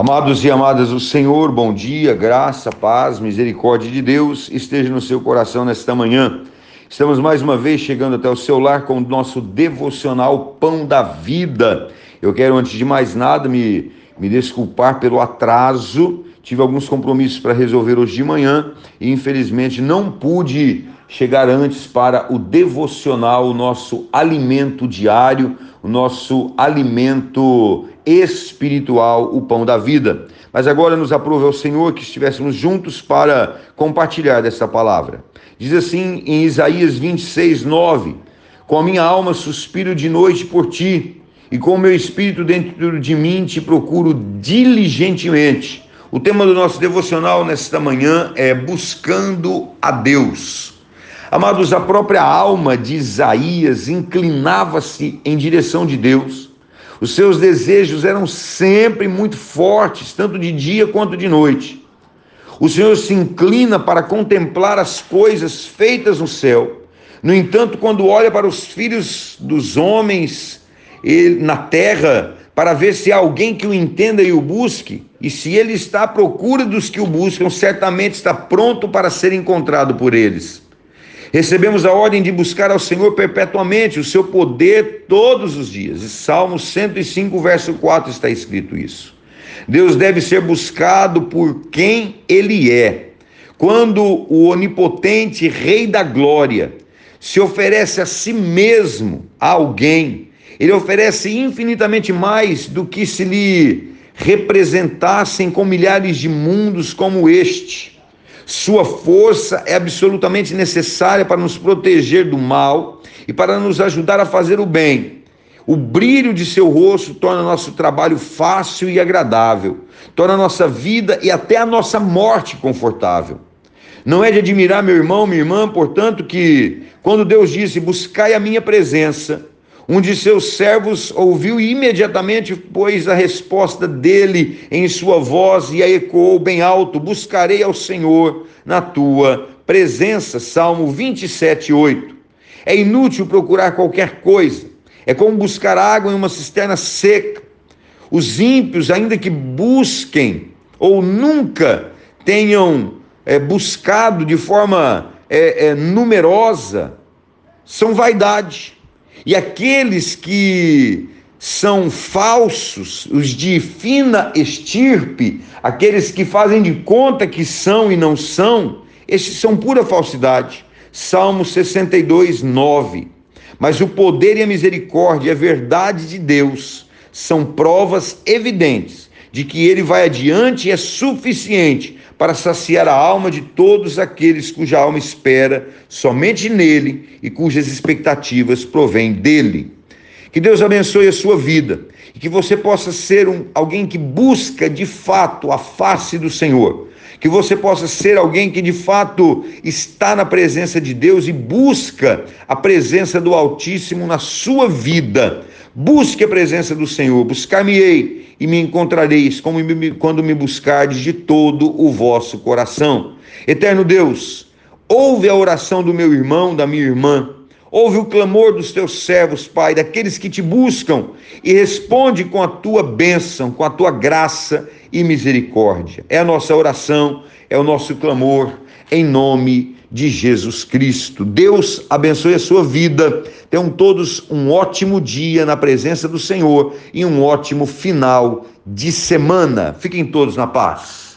Amados e amadas do Senhor, bom dia, graça, paz, misericórdia de Deus esteja no seu coração nesta manhã. Estamos mais uma vez chegando até o seu lar com o nosso devocional Pão da Vida. Eu quero, antes de mais nada, me, me desculpar pelo atraso. Tive alguns compromissos para resolver hoje de manhã e, infelizmente, não pude chegar antes para o devocional, o nosso alimento diário, o nosso alimento espiritual, o pão da vida. Mas agora nos aprove ao Senhor que estivéssemos juntos para compartilhar dessa palavra. Diz assim em Isaías 26, 9: Com a minha alma suspiro de noite por ti, e com o meu espírito dentro de mim te procuro diligentemente. O tema do nosso devocional nesta manhã é Buscando a Deus. Amados, a própria alma de Isaías inclinava-se em direção de Deus os seus desejos eram sempre muito fortes, tanto de dia quanto de noite. O Senhor se inclina para contemplar as coisas feitas no céu. No entanto, quando olha para os filhos dos homens na terra, para ver se há alguém que o entenda e o busque, e se ele está à procura dos que o buscam, certamente está pronto para ser encontrado por eles. Recebemos a ordem de buscar ao Senhor perpetuamente o seu poder todos os dias. Em Salmo 105, verso 4 está escrito isso. Deus deve ser buscado por quem ele é. Quando o onipotente Rei da Glória se oferece a si mesmo a alguém, ele oferece infinitamente mais do que se lhe representassem com milhares de mundos como este. Sua força é absolutamente necessária para nos proteger do mal e para nos ajudar a fazer o bem. O brilho de seu rosto torna nosso trabalho fácil e agradável, torna nossa vida e até a nossa morte confortável. Não é de admirar, meu irmão, minha irmã, portanto, que quando Deus disse: Buscai a minha presença, um de seus servos ouviu e imediatamente pôs a resposta dele em sua voz e a ecoou bem alto: Buscarei ao Senhor na tua presença. Salmo 27, 8. É inútil procurar qualquer coisa, é como buscar água em uma cisterna seca. Os ímpios, ainda que busquem ou nunca tenham é, buscado de forma é, é, numerosa, são vaidade e aqueles que são falsos, os de fina estirpe, aqueles que fazem de conta que são e não são, esses são pura falsidade. Salmo 62, 9. Mas o poder e a misericórdia e a verdade de Deus são provas evidentes de que ele vai adiante é suficiente para saciar a alma de todos aqueles cuja alma espera somente nele e cujas expectativas provêm dele. Que Deus abençoe a sua vida e que você possa ser um, alguém que busca de fato a face do Senhor. Que você possa ser alguém que de fato está na presença de Deus e busca a presença do Altíssimo na sua vida. Busque a presença do Senhor, buscar-me-ei e me encontrareis quando me buscardes de todo o vosso coração. Eterno Deus, ouve a oração do meu irmão, da minha irmã, ouve o clamor dos teus servos, Pai, daqueles que te buscam, e responde com a tua bênção, com a tua graça e misericórdia. É a nossa oração, é o nosso clamor, em nome de Jesus Cristo. Deus abençoe a sua vida. Tenham todos um ótimo dia na presença do Senhor e um ótimo final de semana. Fiquem todos na paz.